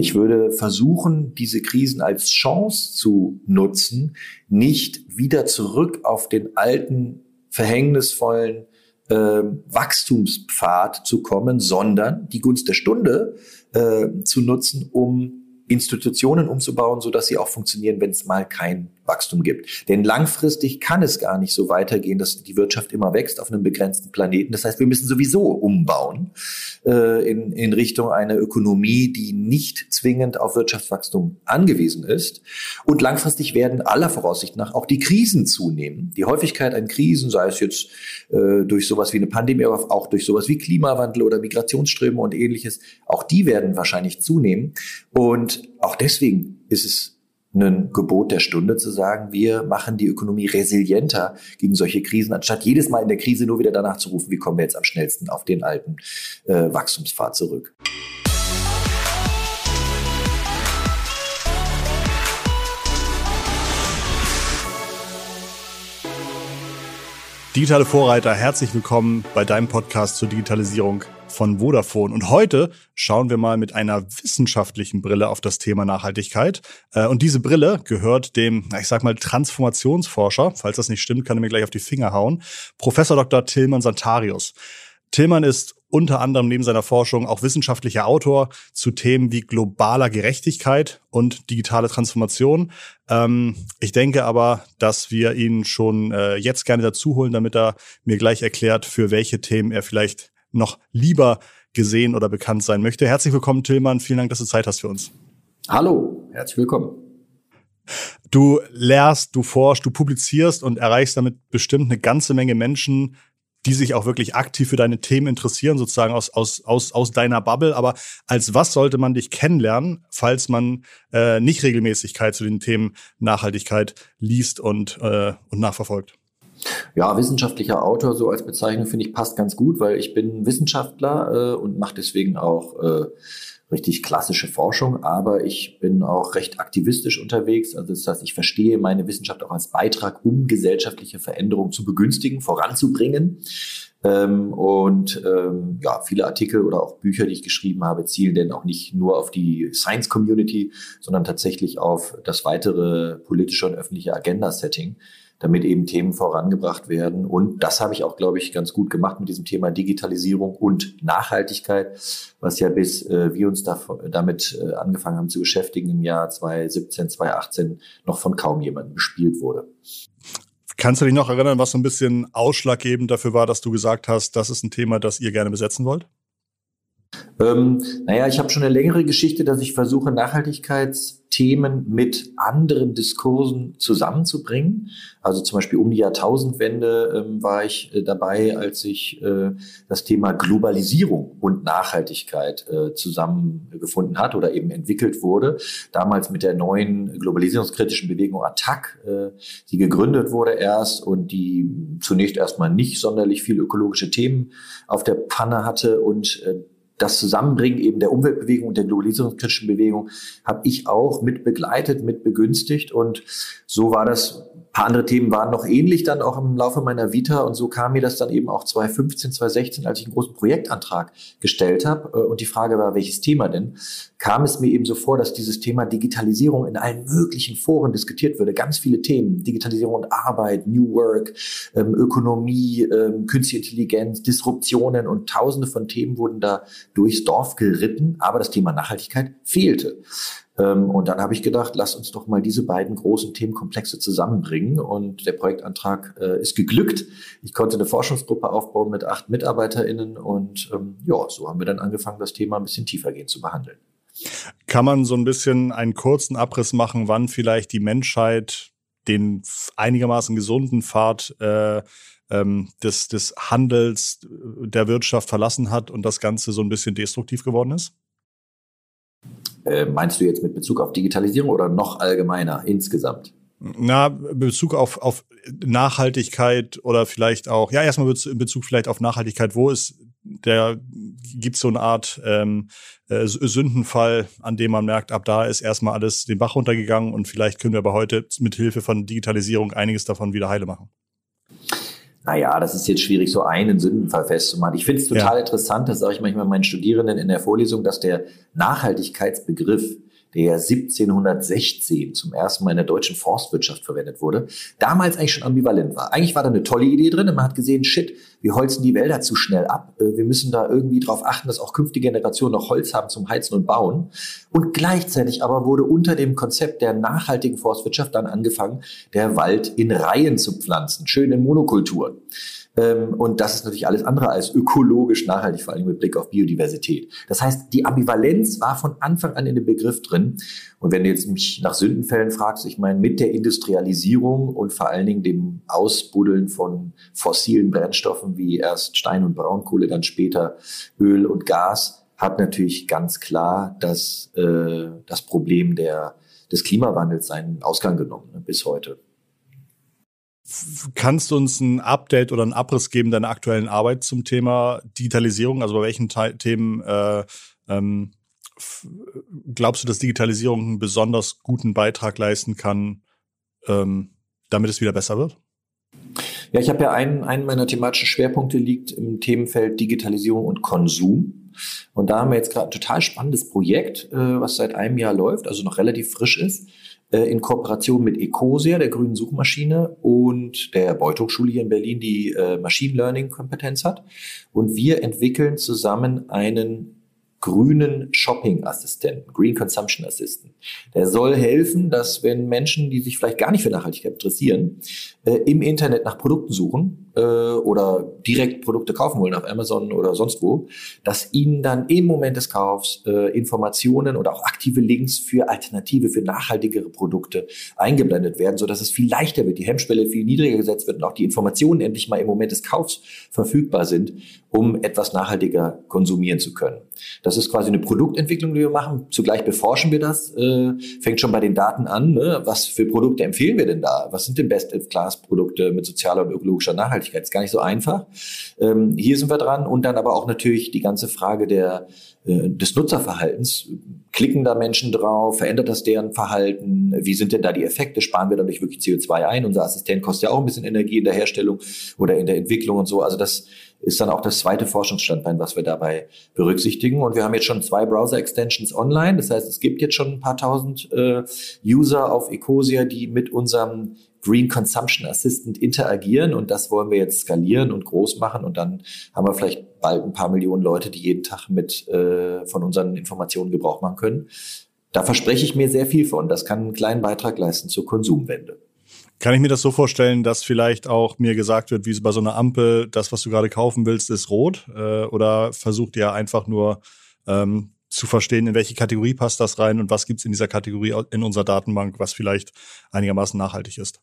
Ich würde versuchen, diese Krisen als Chance zu nutzen, nicht wieder zurück auf den alten, verhängnisvollen äh, Wachstumspfad zu kommen, sondern die Gunst der Stunde äh, zu nutzen, um Institutionen umzubauen, so dass sie auch funktionieren, wenn es mal kein Wachstum gibt. Denn langfristig kann es gar nicht so weitergehen, dass die Wirtschaft immer wächst auf einem begrenzten Planeten. Das heißt, wir müssen sowieso umbauen äh, in, in Richtung einer Ökonomie, die nicht zwingend auf Wirtschaftswachstum angewiesen ist. Und langfristig werden aller Voraussicht nach auch die Krisen zunehmen. Die Häufigkeit an Krisen, sei es jetzt äh, durch sowas wie eine Pandemie, aber auch durch sowas wie Klimawandel oder Migrationsströme und ähnliches, auch die werden wahrscheinlich zunehmen. Und auch deswegen ist es ein Gebot der Stunde zu sagen, wir machen die Ökonomie resilienter gegen solche Krisen, anstatt jedes Mal in der Krise nur wieder danach zu rufen, wie kommen wir jetzt am schnellsten auf den alten äh, Wachstumspfad zurück. Digitale Vorreiter, herzlich willkommen bei deinem Podcast zur Digitalisierung von Vodafone. Und heute schauen wir mal mit einer wissenschaftlichen Brille auf das Thema Nachhaltigkeit. Äh, und diese Brille gehört dem, ich sag mal, Transformationsforscher, falls das nicht stimmt, kann er mir gleich auf die Finger hauen, Professor Dr. Tilman Santarius. Tillmann ist unter anderem neben seiner Forschung auch wissenschaftlicher Autor zu Themen wie globaler Gerechtigkeit und digitale Transformation. Ähm, ich denke aber, dass wir ihn schon äh, jetzt gerne dazu holen, damit er mir gleich erklärt, für welche Themen er vielleicht noch lieber gesehen oder bekannt sein möchte. Herzlich willkommen, Tillmann. Vielen Dank, dass du Zeit hast für uns. Hallo, herzlich willkommen. Du lehrst, du forschst, du publizierst und erreichst damit bestimmt eine ganze Menge Menschen, die sich auch wirklich aktiv für deine Themen interessieren, sozusagen aus, aus, aus, aus deiner Bubble. Aber als was sollte man dich kennenlernen, falls man äh, nicht Regelmäßigkeit zu den Themen Nachhaltigkeit liest und, äh, und nachverfolgt? Ja, wissenschaftlicher Autor so als Bezeichnung finde ich passt ganz gut, weil ich bin Wissenschaftler äh, und mache deswegen auch äh, richtig klassische Forschung, aber ich bin auch recht aktivistisch unterwegs. Also das heißt, ich verstehe meine Wissenschaft auch als Beitrag, um gesellschaftliche Veränderungen zu begünstigen, voranzubringen. Ähm, und ähm, ja, viele Artikel oder auch Bücher, die ich geschrieben habe, zielen denn auch nicht nur auf die Science Community, sondern tatsächlich auf das weitere politische und öffentliche Agenda-Setting damit eben Themen vorangebracht werden. Und das habe ich auch, glaube ich, ganz gut gemacht mit diesem Thema Digitalisierung und Nachhaltigkeit, was ja bis äh, wir uns da, damit äh, angefangen haben zu beschäftigen im Jahr 2017, 2018 noch von kaum jemandem gespielt wurde. Kannst du dich noch erinnern, was so ein bisschen ausschlaggebend dafür war, dass du gesagt hast, das ist ein Thema, das ihr gerne besetzen wollt? Ähm, naja, ich habe schon eine längere Geschichte, dass ich versuche, Nachhaltigkeitsthemen mit anderen Diskursen zusammenzubringen. Also zum Beispiel um die Jahrtausendwende ähm, war ich äh, dabei, als ich äh, das Thema Globalisierung und Nachhaltigkeit äh, zusammengefunden hat oder eben entwickelt wurde. Damals mit der neuen globalisierungskritischen Bewegung Attac, äh, die gegründet wurde erst und die zunächst erstmal nicht sonderlich viel ökologische Themen auf der Panne hatte und äh, das Zusammenbringen eben der Umweltbewegung und der globalisierungskritischen Bewegung habe ich auch mit begleitet, mit begünstigt und so war das paar andere Themen waren noch ähnlich dann auch im Laufe meiner Vita. Und so kam mir das dann eben auch 2015, 2016, als ich einen großen Projektantrag gestellt habe äh, und die Frage war, welches Thema denn, kam es mir eben so vor, dass dieses Thema Digitalisierung in allen möglichen Foren diskutiert würde. Ganz viele Themen, Digitalisierung und Arbeit, New Work, ähm, Ökonomie, ähm, künstliche Intelligenz, Disruptionen und tausende von Themen wurden da durchs Dorf geritten, aber das Thema Nachhaltigkeit fehlte. Ähm, und dann habe ich gedacht, lass uns doch mal diese beiden großen Themenkomplexe zusammenbringen. Und der Projektantrag äh, ist geglückt. Ich konnte eine Forschungsgruppe aufbauen mit acht MitarbeiterInnen und ähm, ja, so haben wir dann angefangen, das Thema ein bisschen tiefergehend zu behandeln. Kann man so ein bisschen einen kurzen Abriss machen, wann vielleicht die Menschheit den einigermaßen gesunden Pfad äh, ähm, des, des Handels der Wirtschaft verlassen hat und das Ganze so ein bisschen destruktiv geworden ist? Äh, meinst du jetzt mit Bezug auf Digitalisierung oder noch allgemeiner insgesamt? Na, Bezug auf, auf Nachhaltigkeit oder vielleicht auch, ja, erstmal in Bezug vielleicht auf Nachhaltigkeit, wo ist der, gibt es so eine Art ähm, äh, Sündenfall, an dem man merkt, ab da ist erstmal alles den Bach runtergegangen und vielleicht können wir aber heute mit Hilfe von Digitalisierung einiges davon wieder heile machen. naja, das ist jetzt schwierig, so einen Sündenfall festzumachen. Ich finde es total ja. interessant, das sage ich manchmal meinen Studierenden in der Vorlesung, dass der Nachhaltigkeitsbegriff der 1716 zum ersten Mal in der deutschen Forstwirtschaft verwendet wurde, damals eigentlich schon ambivalent war. Eigentlich war da eine tolle Idee drin und man hat gesehen, shit, wir holzen die Wälder zu schnell ab. Äh, wir müssen da irgendwie darauf achten, dass auch künftige Generationen noch Holz haben zum Heizen und Bauen. Und gleichzeitig aber wurde unter dem Konzept der nachhaltigen Forstwirtschaft dann angefangen, der Wald in Reihen zu pflanzen, schön in Monokulturen. Ähm, und das ist natürlich alles andere als ökologisch nachhaltig, vor allem mit Blick auf Biodiversität. Das heißt, die Ambivalenz war von Anfang an in dem Begriff drin. Und wenn du jetzt mich nach Sündenfällen fragst, ich meine, mit der Industrialisierung und vor allen Dingen dem Ausbuddeln von fossilen Brennstoffen wie erst Stein- und Braunkohle, dann später Öl und Gas, hat natürlich ganz klar das, äh, das Problem der, des Klimawandels seinen Ausgang genommen ne, bis heute. Kannst du uns ein Update oder einen Abriss geben deiner aktuellen Arbeit zum Thema Digitalisierung? Also bei welchen Te Themen äh, ähm, glaubst du, dass Digitalisierung einen besonders guten Beitrag leisten kann, ähm, damit es wieder besser wird? Ja, ich habe ja einen, einen meiner thematischen Schwerpunkte liegt im Themenfeld Digitalisierung und Konsum. Und da haben wir jetzt gerade ein total spannendes Projekt, äh, was seit einem Jahr läuft, also noch relativ frisch ist in Kooperation mit Ecosia, der grünen Suchmaschine, und der Beuth Hochschule hier in Berlin, die äh, Machine Learning Kompetenz hat. Und wir entwickeln zusammen einen grünen Shopping-Assistenten, Green Consumption Assistant. Der soll helfen, dass wenn Menschen, die sich vielleicht gar nicht für Nachhaltigkeit interessieren, äh, im Internet nach Produkten suchen, äh, oder direkt Produkte kaufen wollen auf Amazon oder sonst wo, dass ihnen dann im Moment des Kaufs äh, Informationen oder auch aktive Links für alternative, für nachhaltigere Produkte eingeblendet werden, so dass es viel leichter wird, die Hemmschwelle viel niedriger gesetzt wird und auch die Informationen endlich mal im Moment des Kaufs verfügbar sind, um etwas nachhaltiger konsumieren zu können. Das ist quasi eine Produktentwicklung, die wir machen. Zugleich beforschen wir das, äh, fängt schon bei den Daten an. Ne? Was für Produkte empfehlen wir denn da? Was sind denn Best-in-Class-Produkte mit sozialer und ökologischer Nachhaltigkeit? Nachhaltigkeit. Ist gar nicht so einfach. Ähm, hier sind wir dran und dann aber auch natürlich die ganze Frage der, äh, des Nutzerverhaltens. Klicken da Menschen drauf? Verändert das deren Verhalten? Wie sind denn da die Effekte? Sparen wir dadurch wirklich CO2 ein? Unser Assistent kostet ja auch ein bisschen Energie in der Herstellung oder in der Entwicklung und so. Also das ist dann auch das zweite Forschungsstandbein, was wir dabei berücksichtigen. Und wir haben jetzt schon zwei Browser-Extensions online. Das heißt, es gibt jetzt schon ein paar tausend äh, User auf Ecosia, die mit unserem Green Consumption Assistant interagieren und das wollen wir jetzt skalieren und groß machen und dann haben wir vielleicht bald ein paar Millionen Leute, die jeden Tag mit äh, von unseren Informationen Gebrauch machen können. Da verspreche ich mir sehr viel von. Das kann einen kleinen Beitrag leisten zur Konsumwende. Kann ich mir das so vorstellen, dass vielleicht auch mir gesagt wird, wie bei so einer Ampel, das, was du gerade kaufen willst, ist rot? Äh, oder versucht ihr einfach nur ähm, zu verstehen, in welche Kategorie passt das rein und was gibt es in dieser Kategorie in unserer Datenbank, was vielleicht einigermaßen nachhaltig ist?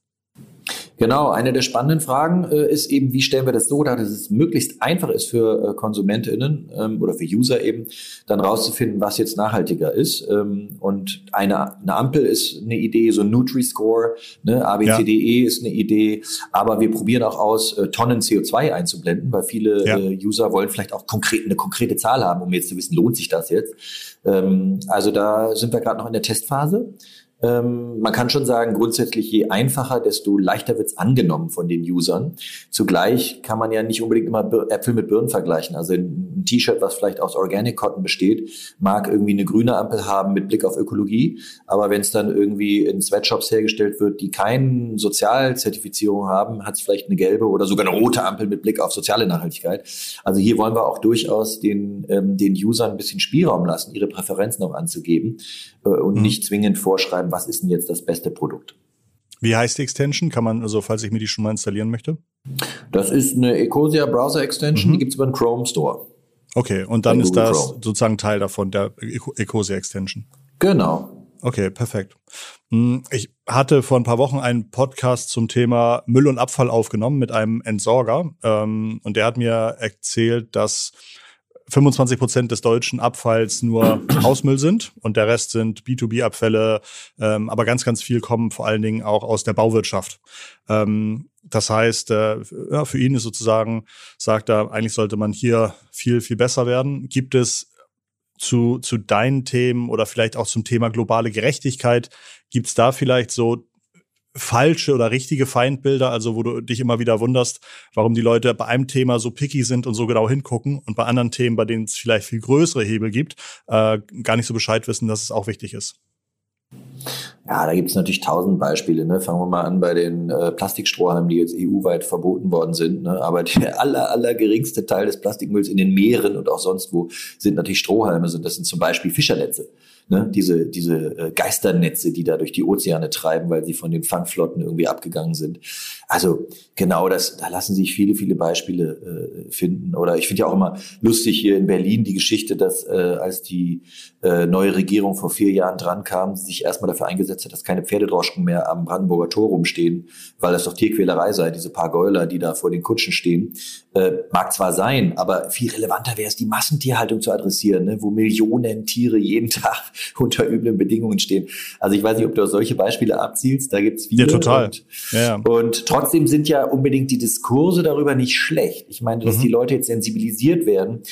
Genau, eine der spannenden Fragen äh, ist eben, wie stellen wir das so dar, dass es möglichst einfach ist für äh, KonsumentInnen ähm, oder für User eben, dann rauszufinden, was jetzt nachhaltiger ist. Ähm, und eine, eine Ampel ist eine Idee, so ein Nutri-Score, ne, ABCDE ja. ist eine Idee, aber wir probieren auch aus, äh, Tonnen CO2 einzublenden, weil viele ja. äh, User wollen vielleicht auch konkret, eine konkrete Zahl haben, um jetzt zu wissen, lohnt sich das jetzt. Ähm, also da sind wir gerade noch in der Testphase. Ähm, man kann schon sagen, grundsätzlich je einfacher, desto leichter wird's angenommen von den Usern. Zugleich kann man ja nicht unbedingt immer Äpfel mit Birnen vergleichen. Also ein T-Shirt, was vielleicht aus Organic Cotton besteht, mag irgendwie eine grüne Ampel haben mit Blick auf Ökologie. Aber wenn es dann irgendwie in Sweatshops hergestellt wird, die keine Sozialzertifizierung haben, hat es vielleicht eine gelbe oder sogar eine rote Ampel mit Blick auf soziale Nachhaltigkeit. Also hier wollen wir auch durchaus den, ähm, den Usern ein bisschen Spielraum lassen, ihre Präferenzen auch anzugeben äh, und mhm. nicht zwingend vorschreiben, was ist denn jetzt das beste Produkt. Wie heißt die Extension? Kann man, also falls ich mir die schon mal installieren möchte? Das ist eine Ecosia Browser Extension, mhm. die gibt es über den Chrome Store. Okay, und dann ist das Chrome. sozusagen Teil davon, der Ecosia Extension. Genau. Okay, perfekt. Hm, ich hatte vor ein paar Wochen einen Podcast zum Thema Müll und Abfall aufgenommen mit einem Entsorger. Ähm, und der hat mir erzählt, dass 25 Prozent des deutschen Abfalls nur Hausmüll sind und der Rest sind B2B-Abfälle, ähm, aber ganz, ganz viel kommen vor allen Dingen auch aus der Bauwirtschaft. Ähm, das heißt, äh, ja, für ihn ist sozusagen, sagt er, eigentlich sollte man hier viel, viel besser werden. Gibt es zu, zu deinen Themen oder vielleicht auch zum Thema globale Gerechtigkeit, gibt es da vielleicht so falsche oder richtige Feindbilder, also wo du dich immer wieder wunderst, warum die Leute bei einem Thema so picky sind und so genau hingucken und bei anderen Themen, bei denen es vielleicht viel größere Hebel gibt, äh, gar nicht so Bescheid wissen, dass es auch wichtig ist. Ja, da gibt es natürlich tausend Beispiele. Ne? Fangen wir mal an bei den äh, Plastikstrohhalmen, die jetzt EU-weit verboten worden sind. Ne? Aber der aller, aller geringste Teil des Plastikmülls in den Meeren und auch sonst wo sind natürlich Strohhalme. Das sind zum Beispiel Fischernetze ne, diese, diese äh, Geisternetze, die da durch die Ozeane treiben, weil sie von den Fangflotten irgendwie abgegangen sind. Also genau das, da lassen sich viele, viele Beispiele äh, finden. Oder ich finde ja auch immer lustig hier in Berlin die Geschichte, dass äh, als die äh, neue Regierung vor vier Jahren dran kam, sich erstmal dafür eingesetzt hat, dass keine Pferdedroschken mehr am Brandenburger Tor rumstehen, weil das doch Tierquälerei sei, diese paar Gäuler, die da vor den Kutschen stehen. Äh, mag zwar sein, aber viel relevanter wäre es, die Massentierhaltung zu adressieren, ne, wo Millionen Tiere jeden Tag unter üblen Bedingungen stehen. Also ich weiß nicht, ob du auf solche Beispiele abzielst, da gibt's viele. Ja, total. Und, ja. und trotzdem sind ja unbedingt die Diskurse darüber nicht schlecht. Ich meine, dass mhm. die Leute jetzt sensibilisiert werden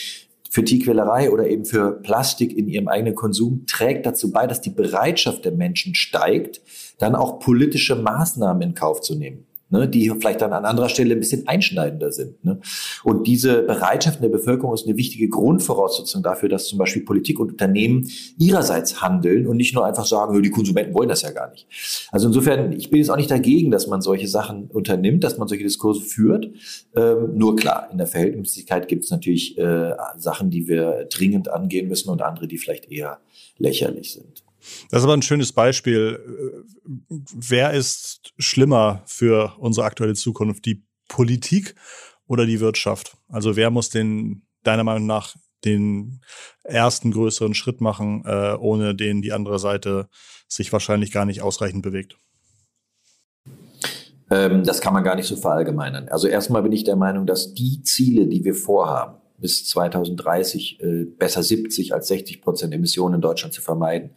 für Tierquälerei oder eben für Plastik in ihrem eigenen Konsum, trägt dazu bei, dass die Bereitschaft der Menschen steigt, dann auch politische Maßnahmen in Kauf zu nehmen ne, die vielleicht dann an anderer Stelle ein bisschen einschneidender sind. Ne? Und diese Bereitschaft in der Bevölkerung ist eine wichtige Grundvoraussetzung dafür, dass zum Beispiel Politik und Unternehmen ihrerseits handeln und nicht nur einfach sagen, die Konsumenten wollen das ja gar nicht. Also insofern, ich bin jetzt auch nicht dagegen, dass man solche Sachen unternimmt, dass man solche Diskurse führt. Ähm, nur klar, in der Verhältnismäßigkeit gibt es natürlich äh, Sachen, die wir dringend angehen müssen und andere, die vielleicht eher lächerlich sind. Das ist aber ein schönes Beispiel. Wer ist schlimmer für unsere aktuelle Zukunft? Die Politik oder die Wirtschaft? Also wer muss den, deiner Meinung nach, den ersten größeren Schritt machen, äh, ohne den die andere Seite sich wahrscheinlich gar nicht ausreichend bewegt? Ähm, das kann man gar nicht so verallgemeinern. Also erstmal bin ich der Meinung, dass die Ziele, die wir vorhaben, bis 2030 äh, besser 70 als 60 Prozent Emissionen in Deutschland zu vermeiden,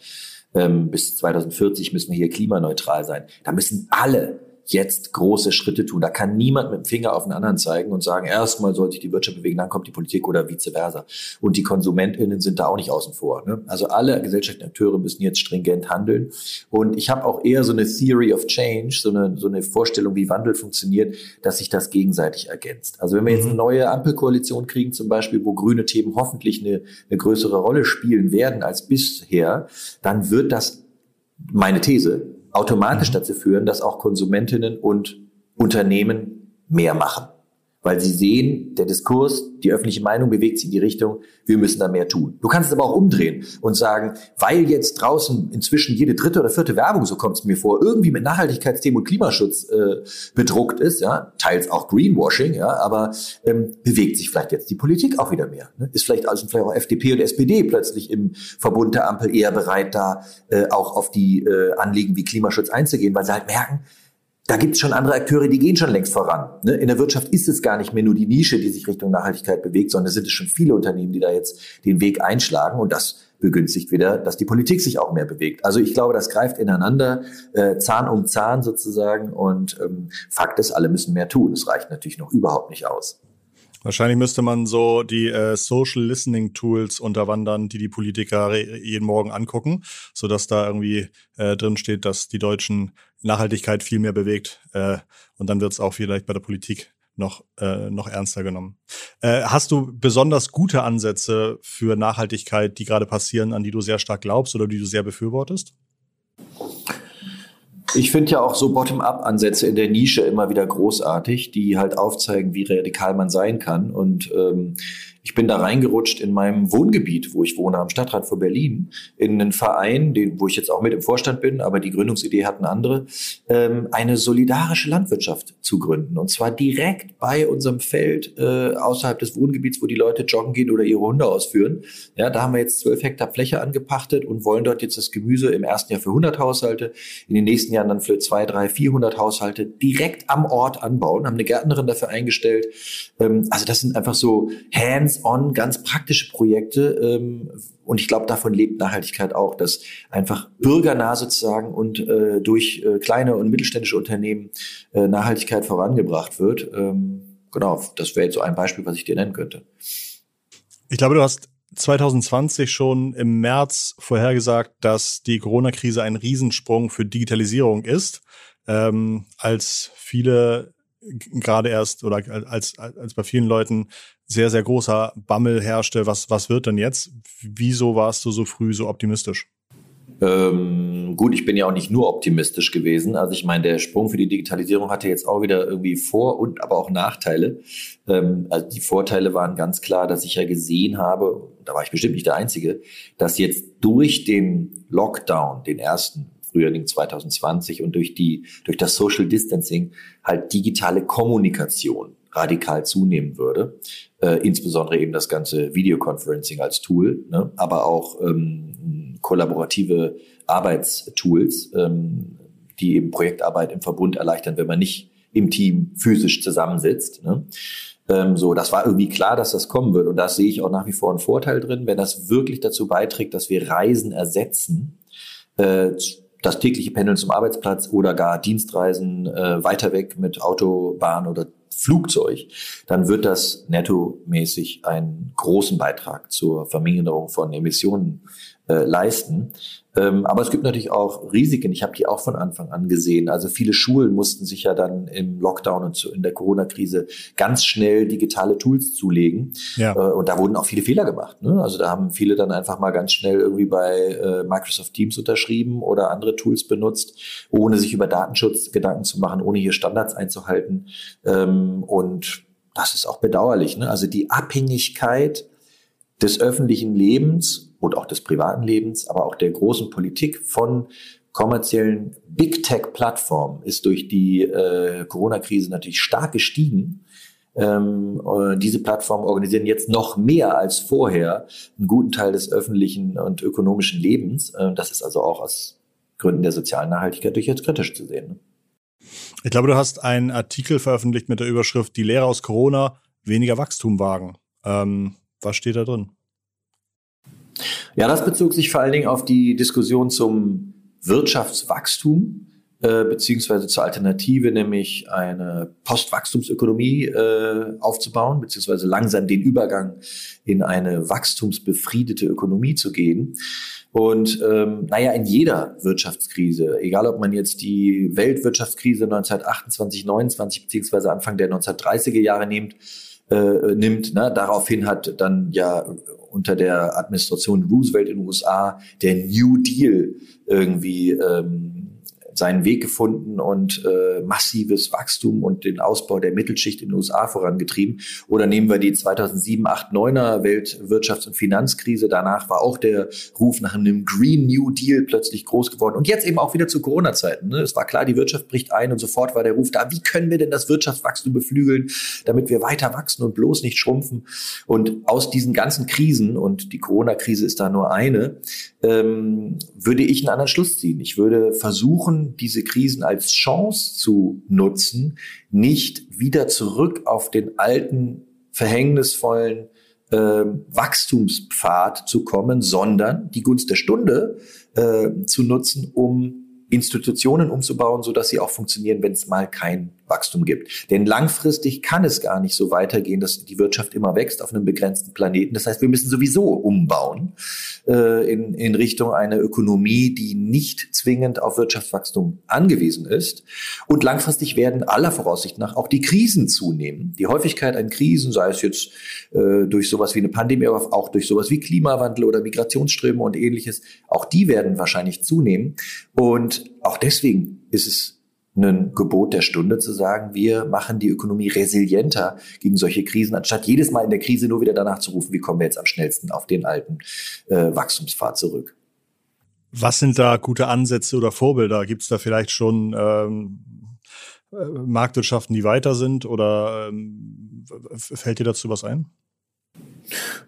ähm, bis 2040 müssen wir hier klimaneutral sein. Da müssen alle jetzt große Schritte tun. Da kann niemand mit dem Finger auf den anderen zeigen und sagen, erstmal sollte sich die Wirtschaft bewegen, dann kommt die Politik oder vice versa. Und die KonsumentInnen sind da auch nicht außen vor. Ne? Also alle gesellschaftlichen Akteure müssen jetzt stringent handeln. Und ich habe auch eher so eine Theory of Change, so eine, so eine Vorstellung, wie Wandel funktioniert, dass sich das gegenseitig ergänzt. Also wenn wir jetzt eine mhm. neue Ampelkoalition kriegen, zum Beispiel, wo grüne Themen hoffentlich eine, eine größere Rolle spielen werden als bisher, dann wird das meine These, automatisch mhm. dazu führen, dass auch Konsumentinnen und Unternehmen mehr machen weil sie sehen, der Diskurs, die öffentliche Meinung bewegt sich in die Richtung, wir müssen da mehr tun. Du kannst es aber auch umdrehen und sagen, weil jetzt draußen inzwischen jede dritte oder vierte Werbung, so kommt es mir vor, irgendwie mit Nachhaltigkeitsthemen und Klimaschutz äh, bedruckt ist, ja, teils auch Greenwashing, ja, aber ähm, bewegt sich vielleicht jetzt die Politik auch wieder mehr. Ne? Ist vielleicht also vielleicht auch FDP und SPD plötzlich im Verbund der Ampel eher bereit, da äh, auch auf die äh, Anliegen wie Klimaschutz einzugehen, weil sie halt merken, da gibt es schon andere Akteure, die gehen schon längst voran. Ne? In der Wirtschaft ist es gar nicht mehr nur die Nische, die sich Richtung Nachhaltigkeit bewegt, sondern es sind es schon viele Unternehmen, die da jetzt den Weg einschlagen und das begünstigt wieder, dass die Politik sich auch mehr bewegt. Also ich glaube, das greift ineinander, äh, Zahn um Zahn sozusagen und ähm, Fakt ist, alle müssen mehr tun. Es reicht natürlich noch überhaupt nicht aus. Wahrscheinlich müsste man so die äh, Social Listening Tools unterwandern, die die Politiker jeden Morgen angucken, so dass da irgendwie äh, drin steht, dass die Deutschen Nachhaltigkeit viel mehr bewegt. Äh, und dann wird es auch vielleicht bei der Politik noch, äh, noch ernster genommen. Äh, hast du besonders gute Ansätze für Nachhaltigkeit, die gerade passieren, an die du sehr stark glaubst oder die du sehr befürwortest? Ich finde ja auch so Bottom-up-Ansätze in der Nische immer wieder großartig, die halt aufzeigen, wie radikal man sein kann. Und ähm, ich bin da reingerutscht in meinem Wohngebiet, wo ich wohne, am Stadtrat von Berlin, in einen Verein, den, wo ich jetzt auch mit im Vorstand bin, aber die Gründungsidee hatten andere, ähm, eine solidarische Landwirtschaft zu gründen. Und zwar direkt bei unserem Feld äh, außerhalb des Wohngebiets, wo die Leute joggen gehen oder ihre Hunde ausführen. Ja, da haben wir jetzt zwölf Hektar Fläche angepachtet und wollen dort jetzt das Gemüse im ersten Jahr für 100 Haushalte, in den nächsten Jahren dann für zwei, drei, 400 Haushalte direkt am Ort anbauen, haben eine Gärtnerin dafür eingestellt. Ähm, also das sind einfach so Hands hands-on, ganz praktische Projekte. Ähm, und ich glaube, davon lebt Nachhaltigkeit auch, dass einfach bürgernah sozusagen und äh, durch äh, kleine und mittelständische Unternehmen äh, Nachhaltigkeit vorangebracht wird. Ähm, genau, das wäre jetzt so ein Beispiel, was ich dir nennen könnte. Ich glaube, du hast 2020 schon im März vorhergesagt, dass die Corona-Krise ein Riesensprung für Digitalisierung ist. ähm, als viele gerade erst oder als, als bei vielen Leuten sehr, sehr großer Bammel herrschte. Was, was wird denn jetzt? Wieso warst du so früh so optimistisch? Ähm, gut, ich bin ja auch nicht nur optimistisch gewesen. Also ich meine, der Sprung für die Digitalisierung hatte jetzt auch wieder irgendwie Vor- und aber auch Nachteile. Ähm, also die Vorteile waren ganz klar, dass ich ja gesehen habe, da war ich bestimmt nicht der Einzige, dass jetzt durch den Lockdown, den ersten Frühling 2020 und durch die, durch das Social Distancing halt digitale Kommunikation radikal zunehmen würde. Äh, insbesondere eben das ganze Videoconferencing als Tool, ne? aber auch ähm, kollaborative Arbeitstools, ähm, die eben Projektarbeit im Verbund erleichtern, wenn man nicht im Team physisch zusammensitzt. Ne? Ähm, so, das war irgendwie klar, dass das kommen wird. Und da sehe ich auch nach wie vor einen Vorteil drin, wenn das wirklich dazu beiträgt, dass wir Reisen ersetzen, äh, das tägliche Pendeln zum Arbeitsplatz oder gar Dienstreisen äh, weiter weg mit Auto, Bahn oder Flugzeug, dann wird das nettomäßig einen großen Beitrag zur Verminderung von Emissionen äh, leisten. Ähm, aber es gibt natürlich auch Risiken. Ich habe die auch von Anfang an gesehen. Also viele Schulen mussten sich ja dann im Lockdown und in der Corona-Krise ganz schnell digitale Tools zulegen. Ja. Äh, und da wurden auch viele Fehler gemacht. Ne? Also da haben viele dann einfach mal ganz schnell irgendwie bei äh, Microsoft Teams unterschrieben oder andere Tools benutzt, ohne sich über Datenschutz Gedanken zu machen, ohne hier Standards einzuhalten. Ähm, und das ist auch bedauerlich. Ne? Also die Abhängigkeit des öffentlichen Lebens und auch des privaten Lebens, aber auch der großen Politik von kommerziellen Big Tech-Plattformen ist durch die äh, Corona-Krise natürlich stark gestiegen. Ähm, äh, diese Plattformen organisieren jetzt noch mehr als vorher einen guten Teil des öffentlichen und ökonomischen Lebens. Äh, das ist also auch aus Gründen der sozialen Nachhaltigkeit durchaus kritisch zu sehen. Ne? Ich glaube, du hast einen Artikel veröffentlicht mit der Überschrift Die Lehre aus Corona, weniger Wachstum wagen. Ähm, was steht da drin? Ja, das bezog sich vor allen Dingen auf die Diskussion zum Wirtschaftswachstum äh, beziehungsweise zur Alternative, nämlich eine Postwachstumsökonomie äh, aufzubauen, beziehungsweise langsam den Übergang in eine wachstumsbefriedete Ökonomie zu gehen. Und ähm, naja, in jeder Wirtschaftskrise, egal ob man jetzt die Weltwirtschaftskrise 1928, 29 beziehungsweise Anfang der 1930er Jahre nimmt, äh, nimmt. Ne? Daraufhin hat dann ja unter der Administration Roosevelt in den USA der New Deal irgendwie ähm, seinen Weg gefunden und äh, massives Wachstum und den Ausbau der Mittelschicht in den USA vorangetrieben. Oder nehmen wir die 2007, 8, 9er Weltwirtschafts- und Finanzkrise. Danach war auch der Ruf nach einem Green New Deal plötzlich groß geworden. Und jetzt eben auch wieder zu Corona-Zeiten. Ne? Es war klar, die Wirtschaft bricht ein und sofort war der Ruf da, wie können wir denn das Wirtschaftswachstum beflügeln, damit wir weiter wachsen und bloß nicht schrumpfen. Und aus diesen ganzen Krisen, und die Corona-Krise ist da nur eine, ähm, würde ich einen anderen Schluss ziehen. Ich würde versuchen, diese Krisen als Chance zu nutzen, nicht wieder zurück auf den alten, verhängnisvollen äh, Wachstumspfad zu kommen, sondern die Gunst der Stunde äh, zu nutzen, um Institutionen umzubauen, so dass sie auch funktionieren, wenn es mal kein Wachstum gibt. Denn langfristig kann es gar nicht so weitergehen, dass die Wirtschaft immer wächst auf einem begrenzten Planeten. Das heißt, wir müssen sowieso umbauen äh, in, in Richtung einer Ökonomie, die nicht zwingend auf Wirtschaftswachstum angewiesen ist. Und langfristig werden aller Voraussicht nach auch die Krisen zunehmen. Die Häufigkeit an Krisen, sei es jetzt äh, durch sowas wie eine Pandemie, aber auch durch sowas wie Klimawandel oder Migrationsströme und ähnliches, auch die werden wahrscheinlich zunehmen. Und auch deswegen ist es ein Gebot der Stunde zu sagen, wir machen die Ökonomie resilienter gegen solche Krisen, anstatt jedes Mal in der Krise nur wieder danach zu rufen, wie kommen wir jetzt am schnellsten auf den alten äh, Wachstumspfad zurück. Was sind da gute Ansätze oder Vorbilder? Gibt es da vielleicht schon ähm, äh, Marktwirtschaften, die weiter sind oder ähm, fällt dir dazu was ein?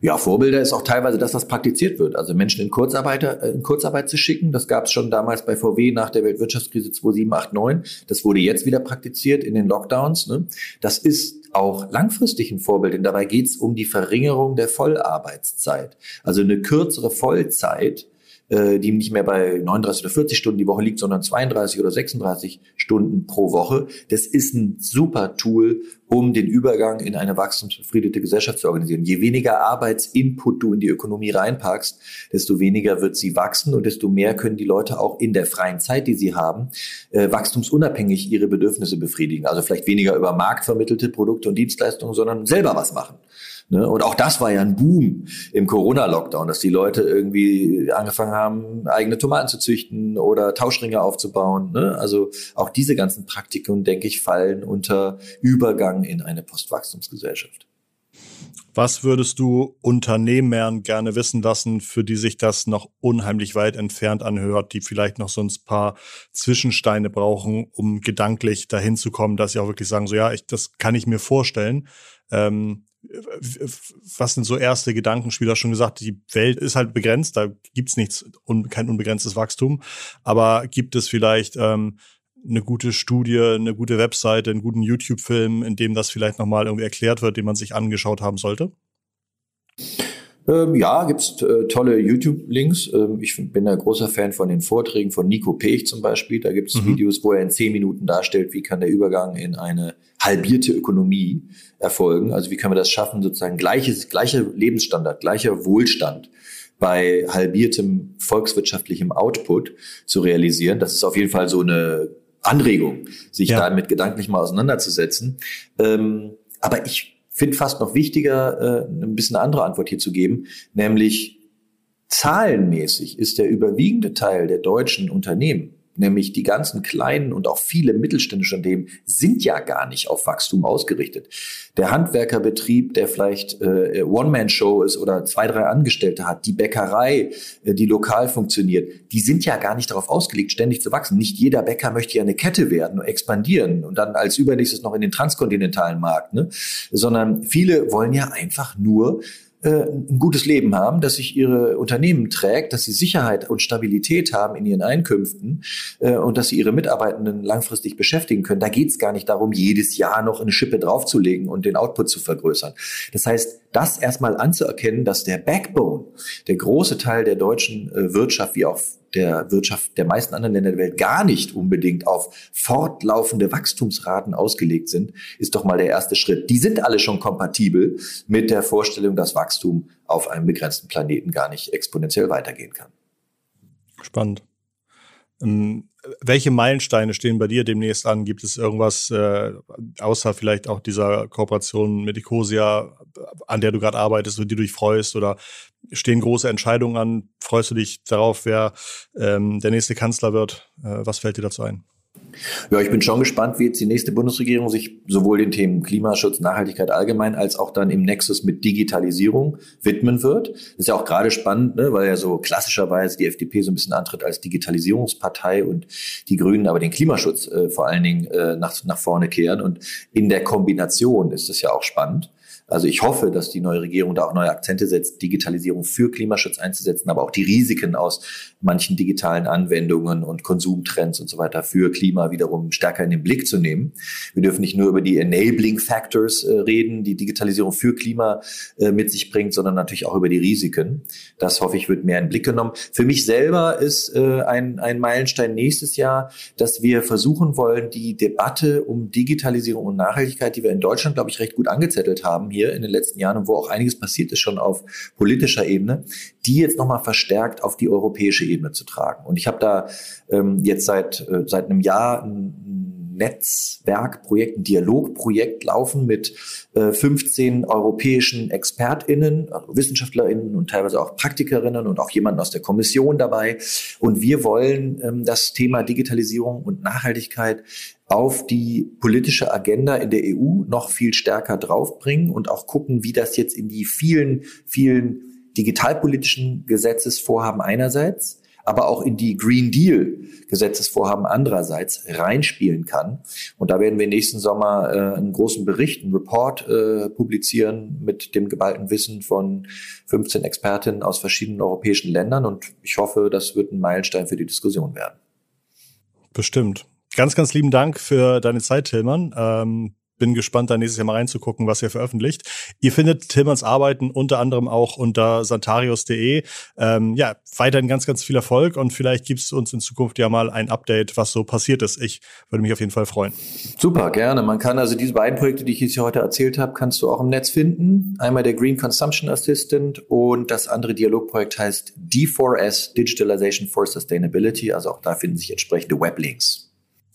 Ja, Vorbilder ist auch teilweise, dass das praktiziert wird. Also Menschen in Kurzarbeit, äh, in Kurzarbeit zu schicken, das gab es schon damals bei VW nach der Weltwirtschaftskrise 2789. Das wurde jetzt wieder praktiziert in den Lockdowns. Ne? Das ist auch langfristig ein Vorbild, denn dabei geht es um die Verringerung der Vollarbeitszeit. Also eine kürzere Vollzeit äh, die nicht mehr bei 39 oder 40 Stunden die Woche liegt, sondern 32 oder 36 Stunden pro Woche. Das ist ein super Tool, um den Übergang in eine wachstumsbefriedete Gesellschaft zu organisieren. Je weniger Arbeitsinput du in die Ökonomie reinpackst, desto weniger wird sie wachsen und desto mehr können die Leute auch in der freien Zeit, die sie haben, äh, wachstumsunabhängig ihre Bedürfnisse befriedigen. Also vielleicht weniger über marktvermittelte Produkte und Dienstleistungen, sondern selber was machen. Ne? Und auch das war ja ein Boom im Corona-Lockdown, dass die Leute irgendwie angefangen haben, eigene Tomaten zu züchten oder Tauschringe aufzubauen. Ne? Also auch diese ganzen Praktiken, denke ich, fallen unter Übergang in eine Postwachstumsgesellschaft. Was würdest du Unternehmern gerne wissen lassen, für die sich das noch unheimlich weit entfernt anhört, die vielleicht noch so ein paar Zwischensteine brauchen, um gedanklich dahin zu kommen, dass sie auch wirklich sagen, so ja, ich, das kann ich mir vorstellen. Ähm, was sind so erste Gedankenspieler schon gesagt? Die Welt ist halt begrenzt, da gibt's nichts, kein unbegrenztes Wachstum. Aber gibt es vielleicht ähm, eine gute Studie, eine gute Webseite, einen guten YouTube-Film, in dem das vielleicht nochmal irgendwie erklärt wird, den man sich angeschaut haben sollte? Ähm, ja, gibt's äh, tolle YouTube-Links. Ähm, ich bin ein großer Fan von den Vorträgen von Nico Pech zum Beispiel. Da gibt's mhm. Videos, wo er in zehn Minuten darstellt, wie kann der Übergang in eine halbierte Ökonomie erfolgen. Also wie können wir das schaffen, sozusagen gleiches, gleicher Lebensstandard, gleicher Wohlstand bei halbiertem volkswirtschaftlichem Output zu realisieren. Das ist auf jeden Fall so eine Anregung, sich ja. damit gedanklich mal auseinanderzusetzen. Ähm, aber ich finde fast noch wichtiger, äh, ein bisschen eine andere Antwort hier zu geben, nämlich zahlenmäßig ist der überwiegende Teil der deutschen Unternehmen nämlich die ganzen kleinen und auch viele mittelständische Unternehmen sind ja gar nicht auf Wachstum ausgerichtet. Der Handwerkerbetrieb, der vielleicht äh, One-Man-Show ist oder zwei, drei Angestellte hat, die Bäckerei, äh, die lokal funktioniert, die sind ja gar nicht darauf ausgelegt, ständig zu wachsen. Nicht jeder Bäcker möchte ja eine Kette werden und expandieren und dann als übernächstes noch in den transkontinentalen Markt, ne? sondern viele wollen ja einfach nur ein gutes Leben haben, dass sich ihre Unternehmen trägt, dass sie Sicherheit und Stabilität haben in ihren Einkünften äh, und dass sie ihre Mitarbeitenden langfristig beschäftigen können. Da geht es gar nicht darum, jedes Jahr noch eine Schippe draufzulegen und den Output zu vergrößern. Das heißt, das erstmal anzuerkennen, dass der Backbone, der große Teil der deutschen äh, Wirtschaft, wie auch der Wirtschaft der meisten anderen Länder der Welt gar nicht unbedingt auf fortlaufende Wachstumsraten ausgelegt sind, ist doch mal der erste Schritt. Die sind alle schon kompatibel mit der Vorstellung, dass Wachstum auf einem begrenzten Planeten gar nicht exponentiell weitergehen kann. Spannend. Ähm, welche Meilensteine stehen bei dir demnächst an? Gibt es irgendwas, äh, außer vielleicht auch dieser Kooperation mit Ecosia, an der du gerade arbeitest und die du dich freust? Oder stehen große Entscheidungen an? Freust du dich darauf, wer ähm, der nächste Kanzler wird? Äh, was fällt dir dazu ein? Ja, ich bin schon gespannt, wie jetzt die nächste Bundesregierung sich sowohl den Themen Klimaschutz, Nachhaltigkeit allgemein, als auch dann im Nexus mit Digitalisierung widmen wird. Das ist ja auch gerade spannend, ne, weil ja so klassischerweise die FDP so ein bisschen antritt als Digitalisierungspartei und die Grünen aber den Klimaschutz äh, vor allen Dingen äh, nach, nach vorne kehren. Und in der Kombination ist es ja auch spannend. Also ich hoffe, dass die neue Regierung da auch neue Akzente setzt, Digitalisierung für Klimaschutz einzusetzen, aber auch die Risiken aus manchen digitalen Anwendungen und Konsumtrends und so weiter für Klima wiederum stärker in den Blick zu nehmen. Wir dürfen nicht nur über die Enabling Factors äh, reden, die Digitalisierung für Klima äh, mit sich bringt, sondern natürlich auch über die Risiken. Das hoffe ich wird mehr in den Blick genommen. Für mich selber ist äh, ein, ein Meilenstein nächstes Jahr, dass wir versuchen wollen, die Debatte um Digitalisierung und Nachhaltigkeit, die wir in Deutschland, glaube ich, recht gut angezettelt haben, hier in den letzten Jahren und wo auch einiges passiert ist schon auf politischer Ebene, die jetzt nochmal verstärkt auf die europäische Ebene zu tragen. Und ich habe da ähm, jetzt seit, äh, seit einem Jahr ein, Netzwerkprojekt, ein Dialogprojekt laufen mit äh, 15 europäischen ExpertInnen, also WissenschaftlerInnen und teilweise auch Praktikerinnen und auch jemanden aus der Kommission dabei. Und wir wollen ähm, das Thema Digitalisierung und Nachhaltigkeit auf die politische Agenda in der EU noch viel stärker draufbringen und auch gucken, wie das jetzt in die vielen, vielen digitalpolitischen Gesetzesvorhaben einerseits, aber auch in die Green Deal Gesetzesvorhaben andererseits reinspielen kann. Und da werden wir nächsten Sommer äh, einen großen Bericht, einen Report äh, publizieren mit dem geballten Wissen von 15 Expertinnen aus verschiedenen europäischen Ländern. Und ich hoffe, das wird ein Meilenstein für die Diskussion werden. Bestimmt. Ganz, ganz lieben Dank für deine Zeit, Tillmann. Ähm, bin gespannt, da nächstes Jahr mal reinzugucken, was ihr veröffentlicht. Ihr findet Tillmanns Arbeiten unter anderem auch unter santarius.de. Ähm, ja, weiterhin ganz, ganz viel Erfolg und vielleicht gibt es uns in Zukunft ja mal ein Update, was so passiert ist. Ich würde mich auf jeden Fall freuen. Super, gerne. Man kann also diese beiden Projekte, die ich jetzt hier heute erzählt habe, kannst du auch im Netz finden. Einmal der Green Consumption Assistant und das andere Dialogprojekt heißt D4S, Digitalization for Sustainability. Also auch da finden sich entsprechende Weblinks.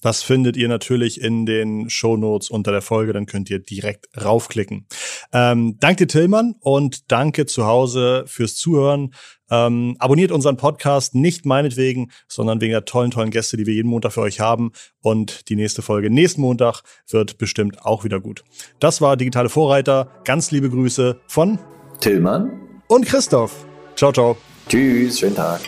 Das findet ihr natürlich in den Show Notes unter der Folge, dann könnt ihr direkt raufklicken. Ähm, danke Tillmann und danke zu Hause fürs Zuhören. Ähm, abonniert unseren Podcast nicht meinetwegen, sondern wegen der tollen, tollen Gäste, die wir jeden Montag für euch haben. Und die nächste Folge nächsten Montag wird bestimmt auch wieder gut. Das war Digitale Vorreiter. Ganz liebe Grüße von Tillmann und Christoph. Ciao, ciao. Tschüss, schönen Tag.